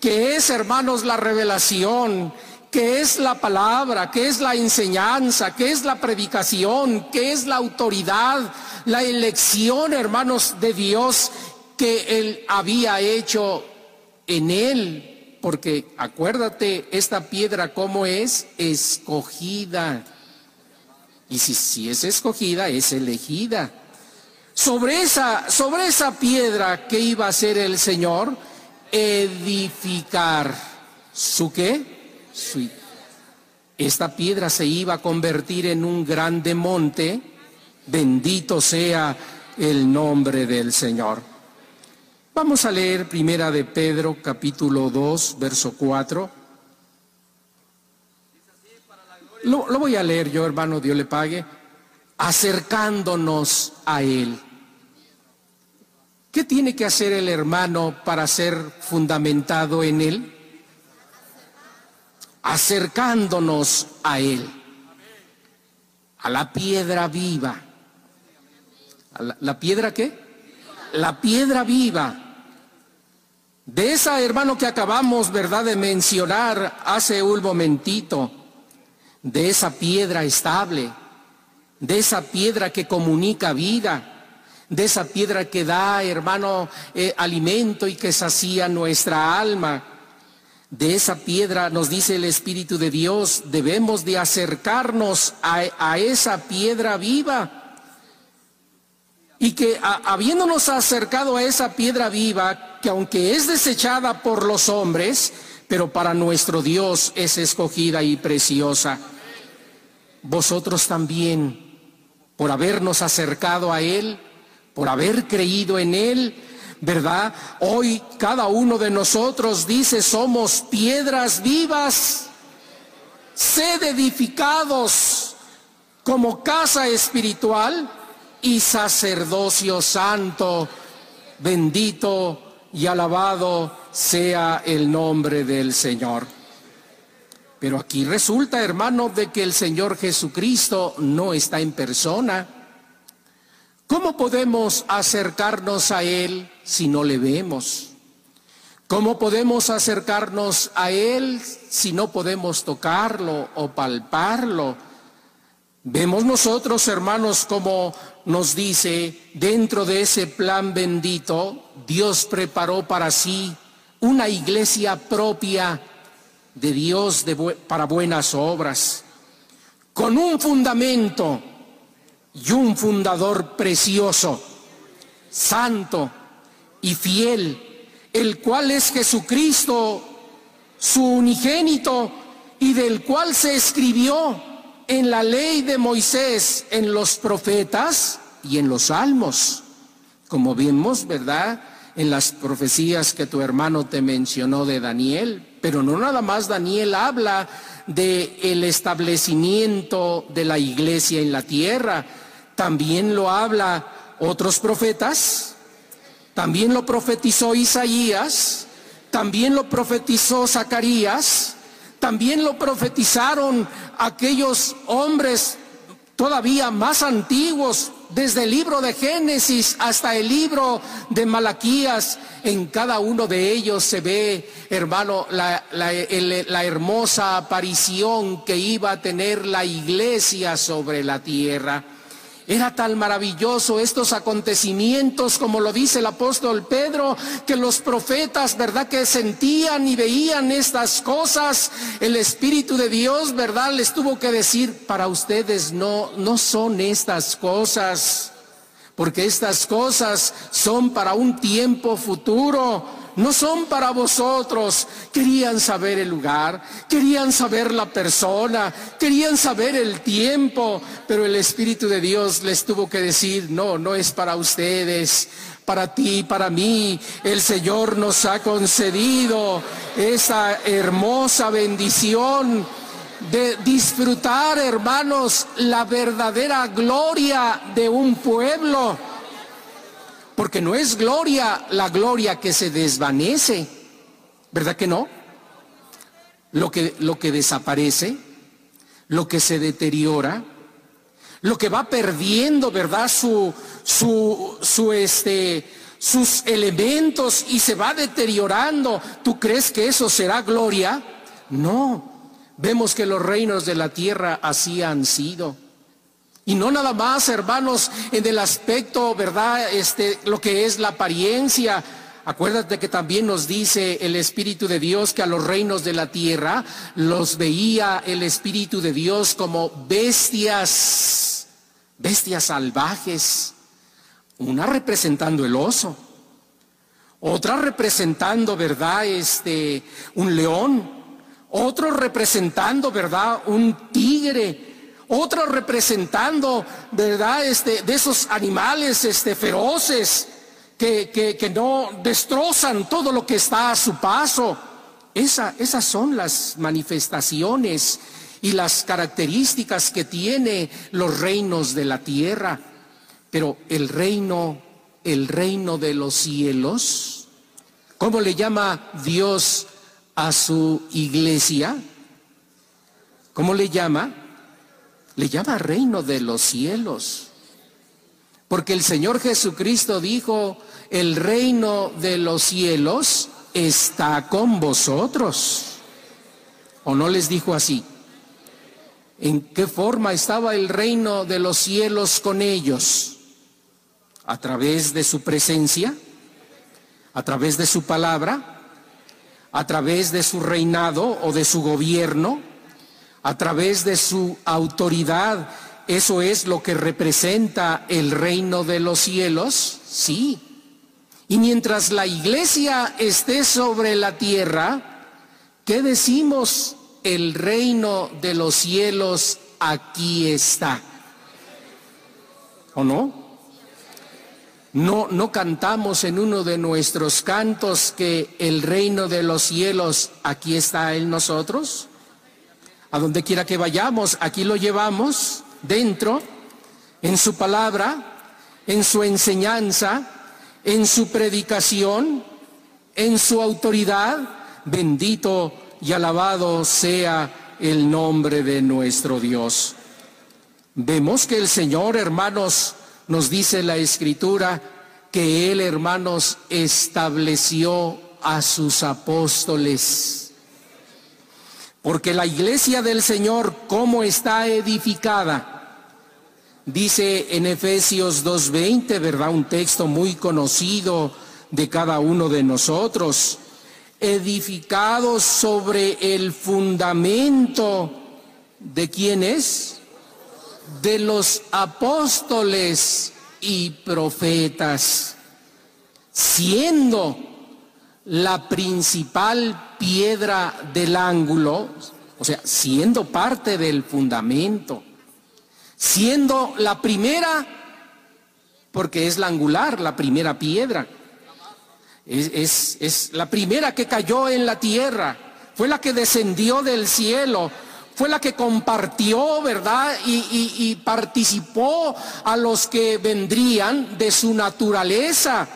que es, hermanos, la revelación, ¿Qué es la palabra? ¿Qué es la enseñanza? ¿Qué es la predicación? ¿Qué es la autoridad? La elección, hermanos, de Dios que Él había hecho en Él. Porque acuérdate, esta piedra cómo es escogida. Y si, si es escogida, es elegida. Sobre esa, sobre esa piedra que iba a ser el Señor, edificar. ¿Su qué? Esta piedra se iba a convertir en un grande monte, bendito sea el nombre del Señor. Vamos a leer primera de Pedro capítulo 2, verso 4. Lo, lo voy a leer yo, hermano, Dios le pague, acercándonos a Él. ¿Qué tiene que hacer el hermano para ser fundamentado en Él? Acercándonos a Él, a la piedra viva. la, piedra qué? La piedra viva. De esa hermano que acabamos, ¿verdad?, de mencionar hace un momentito, de esa piedra estable, de esa piedra que comunica vida, de esa piedra que da, hermano, eh, alimento y que sacía nuestra alma de esa piedra, nos dice el Espíritu de Dios, debemos de acercarnos a, esa piedra viva. y que habiéndonos acercado a esa piedra viva, que aunque es desechada por los hombres, pero para nuestro Dios es escogida y preciosa. Vosotros también, por habernos acercado a Él, por haber creído en Él, ¿verdad? Hoy cada uno de nosotros dice, somos piedras vivas, sed edificados como casa espiritual y sacerdocio santo. Bendito y alabado sea el nombre del Señor. Pero aquí resulta, hermano, de que el Señor Jesucristo no está en persona. ¿Cómo podemos acercarnos a Él si no le vemos? ¿Cómo podemos acercarnos a Él si no podemos tocarlo o palparlo? Vemos nosotros, hermanos, como nos dice, dentro de ese plan bendito, Dios preparó para sí una iglesia propia de Dios para buenas obras, con un fundamento y un fundador precioso, santo y fiel, el cual es Jesucristo, su unigénito, y del cual se escribió en la ley de Moisés, en los profetas y en los salmos. Como vimos, ¿verdad? En las profecías que tu hermano te mencionó de Daniel. Pero no nada más Daniel habla de el establecimiento de la iglesia en la tierra. También lo habla otros profetas. También lo profetizó Isaías. También lo profetizó Zacarías también lo profetizaron aquellos hombres todavía más antiguos, desde el libro de Génesis hasta el libro de Malaquías. En cada uno de ellos se ve, hermano, la, la, hermosa aparición que iba a tener la iglesia sobre la tierra. Era tan maravilloso estos acontecimientos, como lo dice el apóstol Pedro, que los profetas, ¿verdad? Que sentían y veían estas cosas. El Espíritu de Dios, ¿verdad? Les tuvo que decir, para ustedes no, no son estas cosas, porque estas cosas son para un tiempo futuro no son para vosotros. Querían saber el lugar, querían saber la persona, querían saber el tiempo, pero el Espíritu de Dios les tuvo que decir, no, no es para ustedes. Para ti, para mí, el Señor nos ha concedido esa hermosa bendición de disfrutar, hermanos, la verdadera gloria de un pueblo porque no es gloria la gloria que se desvanece, ¿verdad que no? Lo que, lo que desaparece, lo que se deteriora, lo que va perdiendo, ¿verdad? Su, su, su, este, sus elementos y se va deteriorando. ¿Tú crees que eso será gloria? No. Vemos que los reinos de la tierra así han sido. Y no nada más, hermanos, en el aspecto, ¿verdad? Este, lo que es la apariencia. Acuérdate que también nos dice el Espíritu de Dios que a los reinos de la tierra los veía el Espíritu de Dios como bestias, bestias salvajes. Una representando el oso, otra representando, ¿verdad? Este, un león, otro representando, ¿verdad? Un tigre, otros representando, ¿verdad? Este, de esos animales este, feroces que, que, no destrozan todo lo que está a su paso. Esa, esas son las manifestaciones y las características que tiene los reinos de la tierra. Pero el reino, el reino de los cielos, ¿cómo le llama Dios a su iglesia? ¿Cómo le llama? Le llama reino de los cielos. Porque el Señor Jesucristo dijo, el reino de los cielos está con vosotros. ¿O no les dijo así? ¿En qué forma estaba el reino de los cielos con ellos? ¿A través de su presencia? ¿A través de su palabra? ¿A través de su reinado o de su gobierno? A través de su autoridad ¿eso es lo que representa el reino de los cielos? Sí. Y mientras la iglesia esté sobre la tierra, ¿qué decimos? El reino de los cielos aquí está. ¿O no? No, no cantamos en uno de nuestros cantos que el reino de los cielos aquí está en nosotros. A donde quiera que vayamos, aquí lo llevamos dentro, en su palabra, en su enseñanza, en su predicación, en su autoridad. Bendito y alabado sea el nombre de nuestro Dios. Vemos que el Señor, hermanos, nos dice la escritura que Él, hermanos, estableció a sus apóstoles. Porque la iglesia del Señor, ¿cómo está edificada? Dice en Efesios 2.20, ¿verdad? Un texto muy conocido de cada uno de nosotros. Edificado sobre el fundamento de quién es? de los apóstoles y profetas, siendo la principal piedra del ángulo, o sea, siendo parte del fundamento, siendo la primera, porque es la angular, la primera piedra, es, es la primera que cayó en la tierra, fue la que descendió del cielo fue la que compartió, ¿verdad? Y, participó a los que vendrían de su naturaleza.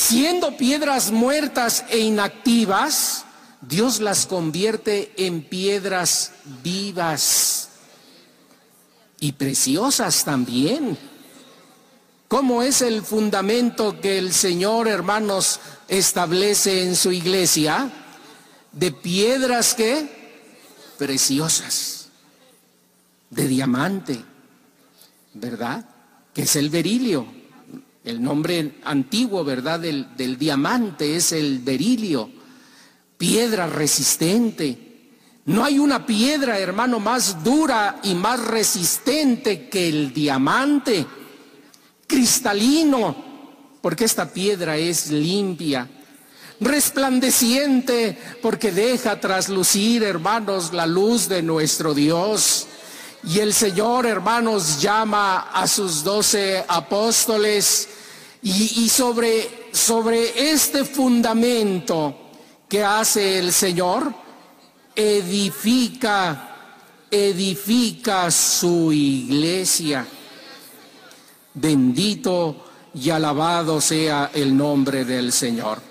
Siendo piedras muertas e inactivas, Dios las convierte en piedras vivas y preciosas también. ¿Cómo es el fundamento que el Señor, hermanos, establece en su iglesia? De piedras que preciosas, de diamante, ¿verdad? Que es el berilio. El nombre antiguo, ¿verdad? Del, diamante es el berilio, piedra resistente. No hay una piedra, hermano, más dura y más resistente que el diamante, cristalino, porque esta piedra es limpia, resplandeciente, porque deja traslucir, hermanos, la luz de nuestro Dios. Y el Señor, hermanos, llama a sus doce apóstoles y, sobre, sobre este fundamento que hace el Señor, edifica, edifica su iglesia. Bendito y alabado sea el nombre del Señor.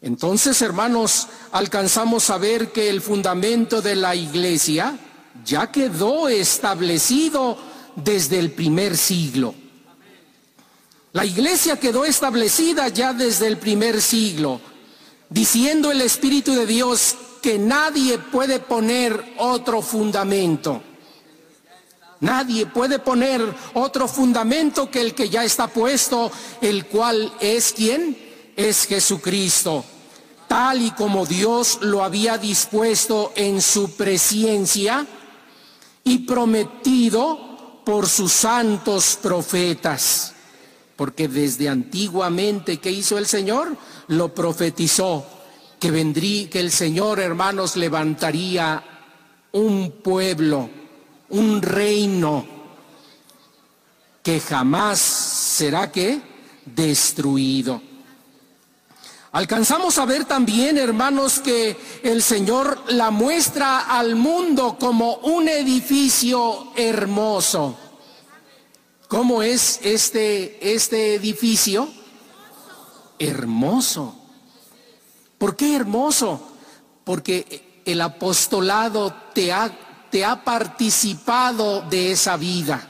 Entonces, hermanos, alcanzamos a ver que el fundamento de la iglesia ya quedó establecido desde el primer siglo. La iglesia quedó establecida ya desde el primer siglo, diciendo el Espíritu de Dios que nadie puede poner otro fundamento. Nadie puede poner otro fundamento que el que ya está puesto, el cual es quién? Es Jesucristo tal y como Dios lo había dispuesto en su presencia y prometido por sus santos profetas. Porque desde antiguamente, ¿qué hizo el Señor? Lo profetizó, que vendría, que el Señor, hermanos, levantaría un pueblo, un reino, que jamás será que destruido. Alcanzamos a ver también, hermanos, que el Señor la muestra al mundo como un edificio hermoso. ¿Cómo es este, este edificio? Hermoso. ¿Por qué hermoso? Porque el apostolado te ha, te ha participado de esa vida.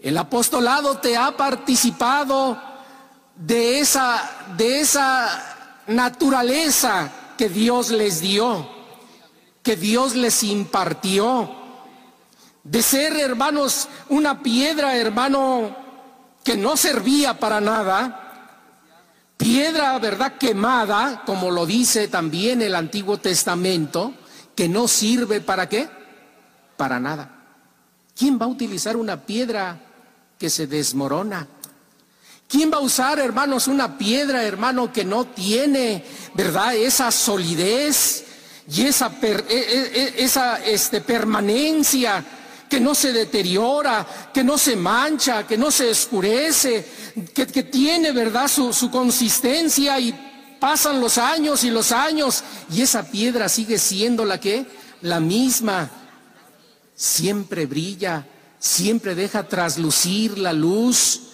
El apostolado te ha participado de esa, de esa naturaleza que Dios les dio, que Dios les impartió, de ser, hermanos, una piedra, hermano, que no servía para nada, piedra, ¿verdad?, quemada, como lo dice también el Antiguo Testamento, que no sirve para qué? para nada. ¿Quién va a utilizar una piedra que se desmorona? ¿Quién va a usar, hermanos, una piedra, hermano, que no tiene, verdad, esa solidez y esa, e, e, e, este, permanencia, que no se deteriora, que no se mancha, que no se escurece, que, tiene, verdad, su, su consistencia y pasan los años y los años y esa piedra sigue siendo la que, la misma, siempre brilla, siempre deja traslucir la luz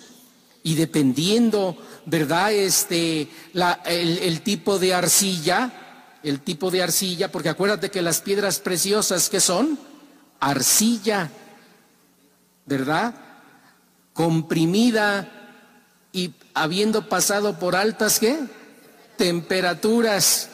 y dependiendo, ¿verdad? Este, el, tipo de arcilla, el tipo de arcilla, porque acuérdate que las piedras preciosas que son arcilla, ¿verdad? Comprimida y habiendo pasado por altas ¿qué? temperaturas,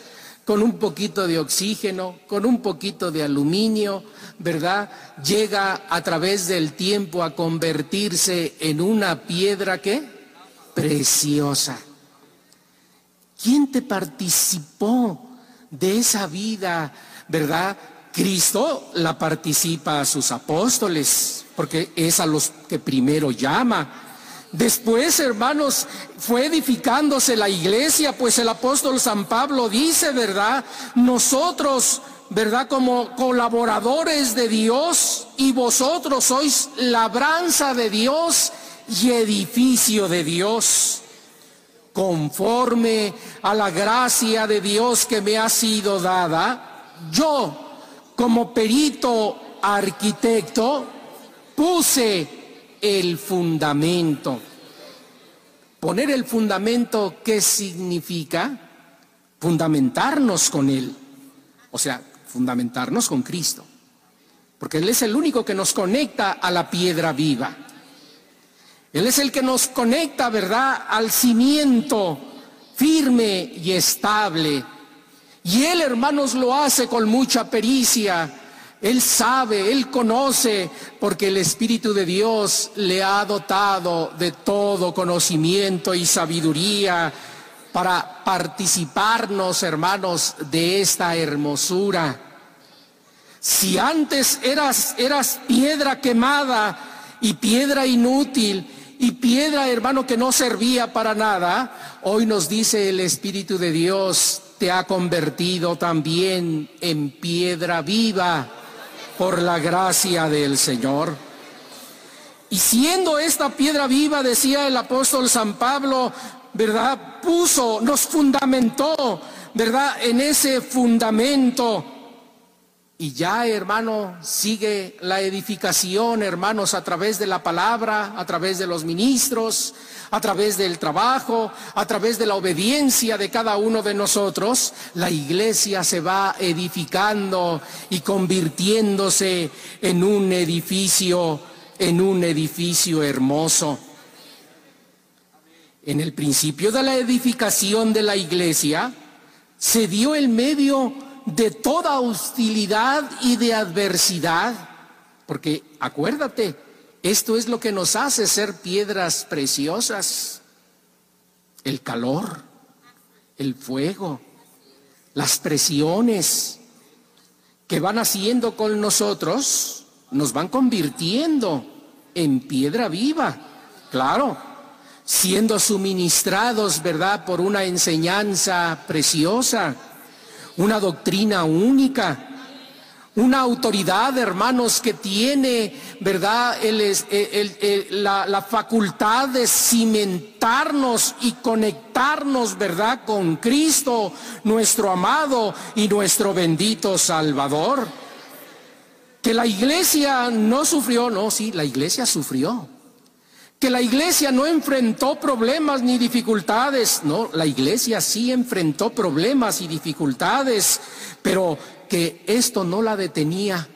con un poquito de oxígeno, con un poquito de aluminio, ¿verdad? Llega a través del tiempo a convertirse en una piedra que preciosa. ¿Quién te participó de esa vida, verdad? Cristo la participa a sus apóstoles, porque es a los que primero llama. Después, hermanos, fue edificándose la iglesia, pues el apóstol San Pablo dice, ¿verdad? Nosotros ¿verdad? Como colaboradores de Dios y vosotros sois labranza de Dios y edificio de Dios, conforme a la gracia de Dios que me ha sido dada, yo como perito arquitecto puse el fundamento. Poner el fundamento, ¿qué significa? Fundamentarnos con él. O sea, fundamentarnos con Cristo, porque Él es el único que nos conecta a la piedra viva. Él es el que nos conecta, ¿verdad?, al cimiento firme y estable. Y Él, hermanos, lo hace con mucha pericia. Él sabe, Él conoce, porque el Espíritu de Dios le ha dotado de todo conocimiento y sabiduría para participarnos, hermanos, de esta hermosura. Si antes eras, eras piedra quemada y piedra inútil y piedra, hermano, que no servía para nada, hoy nos dice el Espíritu de Dios, te ha convertido también en piedra viva por la gracia del Señor. Y siendo esta piedra viva, decía el apóstol San Pablo, ¿verdad? Puso, nos fundamentó, ¿verdad? En ese fundamento. Y ya, hermano, sigue la edificación, hermanos, a través de la palabra, a través de los ministros, a través del trabajo, a través de la obediencia de cada uno de nosotros. La iglesia se va edificando y convirtiéndose en un edificio, en un edificio hermoso. En el principio de la edificación de la iglesia se dio el medio de toda hostilidad y de adversidad, porque acuérdate, esto es lo que nos hace ser piedras preciosas, el calor, el fuego, las presiones que van haciendo con nosotros, nos van convirtiendo en piedra viva, claro siendo suministrados, ¿verdad?, por una enseñanza preciosa, una doctrina única, una autoridad, hermanos, que tiene, ¿verdad?, la, la facultad de cimentarnos y conectarnos, ¿verdad?, con Cristo, nuestro amado y nuestro bendito Salvador. Que la iglesia no sufrió, no, sí, la iglesia sufrió que la iglesia no enfrentó problemas ni dificultades, no, la iglesia sí enfrentó problemas y dificultades, pero que esto no la detenía.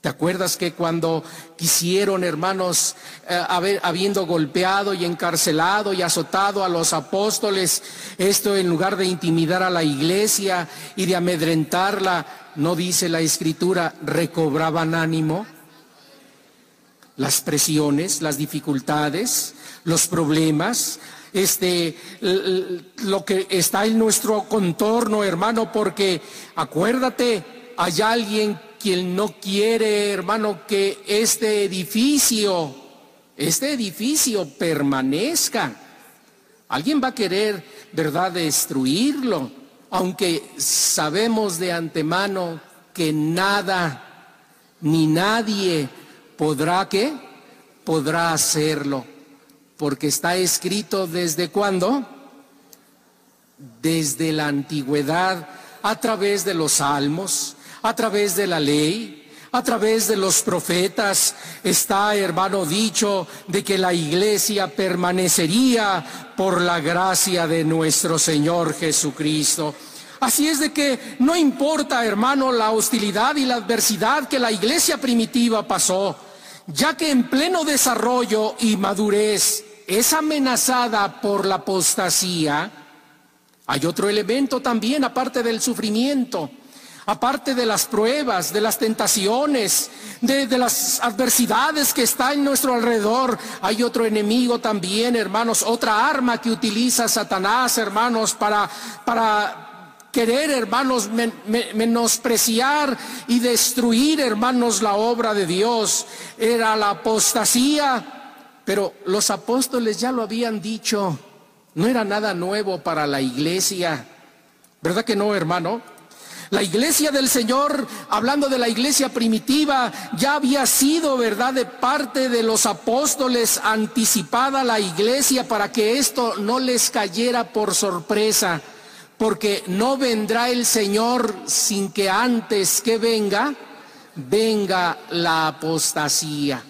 ¿Te acuerdas que cuando quisieron, hermanos, eh, habiendo golpeado y encarcelado y azotado a los apóstoles, esto en lugar de intimidar a la iglesia y de amedrentarla, no dice la escritura, recobraban ánimo? Las presiones, las dificultades, los problemas, este, lo que está en nuestro contorno, hermano, porque acuérdate, hay alguien quien no quiere, hermano, que este edificio, este edificio permanezca. Alguien va a querer, ¿verdad?, destruirlo, aunque sabemos de antemano que nada ni nadie podrá, ¿qué? Podrá hacerlo, porque está escrito desde cuándo? Desde la antigüedad, a través de los salmos, a través de la ley, a través de los profetas está, hermano, dicho de que la iglesia permanecería por la gracia de nuestro Señor Jesucristo. Así es de que no importa, hermano, la hostilidad y la adversidad que la iglesia primitiva pasó, ya que en pleno desarrollo y madurez es amenazada por la apostasía, hay otro elemento también aparte del sufrimiento aparte de las pruebas, de las tentaciones, de, las adversidades que está en nuestro alrededor, hay otro enemigo también, hermanos, otra arma que utiliza Satanás, hermanos, para, para querer, hermanos, menospreciar y destruir, hermanos, la obra de Dios. Era la apostasía, pero los apóstoles ya lo habían dicho, no era nada nuevo para la iglesia. ¿Verdad que no, hermano? La iglesia del Señor, hablando de la iglesia primitiva, ya había sido, ¿verdad?, de parte de los apóstoles anticipada la iglesia para que esto no les cayera por sorpresa, porque no vendrá el Señor sin que antes que venga, venga la apostasía.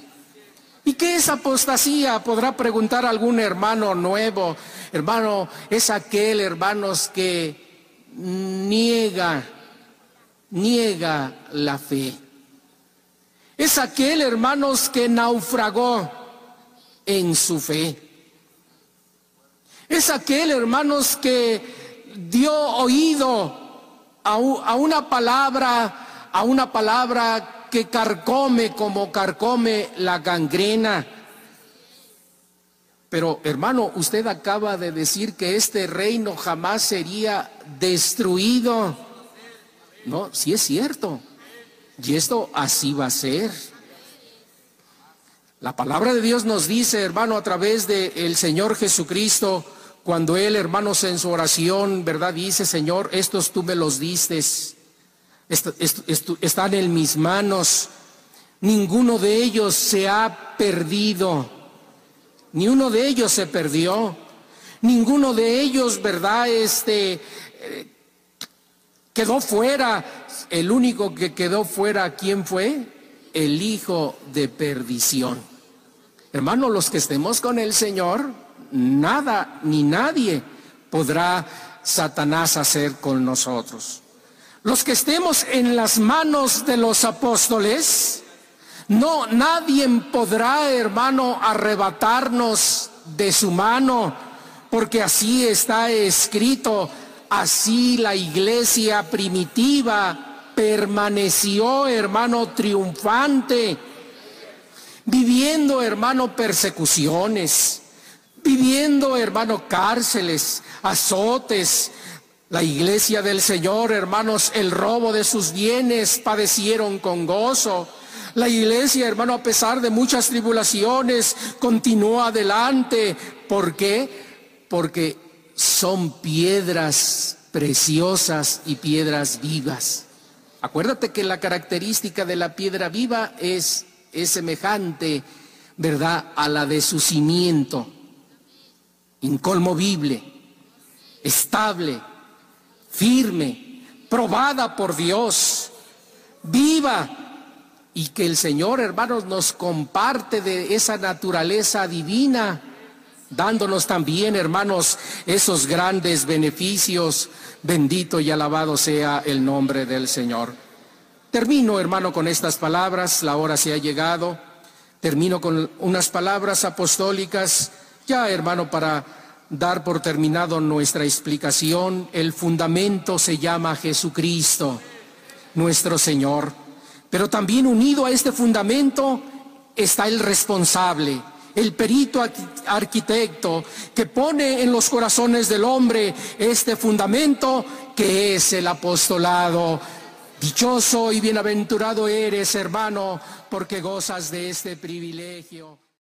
¿Y qué es apostasía? Podrá preguntar algún hermano nuevo. Hermano, es aquel, hermanos, que niega niega la fe. Es aquel, hermanos, que naufragó en su fe. Es aquel, hermanos, que dio oído a, una palabra, a una palabra que carcome como carcome la gangrena. Pero hermano, usted acaba de decir que este reino jamás sería destruido. No, sí es cierto. Y esto así va a ser. La palabra de Dios nos dice, hermano, a través del el Señor Jesucristo, cuando Él, hermanos, en su oración, ¿verdad? Dice, Señor, estos tú me los diste, están en mis manos, ninguno de ellos se ha perdido, ni uno de ellos se perdió, ninguno de ellos, ¿verdad? Este, quedó fuera. El único que quedó fuera, ¿quién fue? El hijo de perdición. Hermano, los que estemos con el Señor, nada ni nadie podrá Satanás hacer con nosotros. Los que estemos en las manos de los apóstoles, no, nadie podrá, hermano, arrebatarnos de su mano, porque así está escrito Así la iglesia primitiva permaneció, hermano, triunfante, viviendo, hermano, persecuciones, viviendo, hermano, cárceles, azotes. La iglesia del Señor, hermanos, el robo de sus bienes padecieron con gozo. La iglesia, hermano, a pesar de muchas tribulaciones, continuó adelante. ¿Por qué? Porque son piedras preciosas y piedras vivas. Acuérdate que la característica de la piedra viva es, es semejante, ¿verdad?, a la de su cimiento, incolmovible, estable, firme, probada por Dios, viva, y que el Señor, hermanos, nos comparte de esa naturaleza divina dándonos también, hermanos, esos grandes beneficios. Bendito y alabado sea el nombre del Señor. Termino, hermano, con estas palabras, la hora se ha llegado. Termino con unas palabras apostólicas, ya, hermano, para dar por terminado nuestra explicación. El fundamento se llama Jesucristo, nuestro Señor. Pero también unido a este fundamento está el responsable el perito arquitecto que pone en los corazones del hombre este fundamento que es el apostolado. Dichoso y bienaventurado eres, hermano, porque gozas de este privilegio.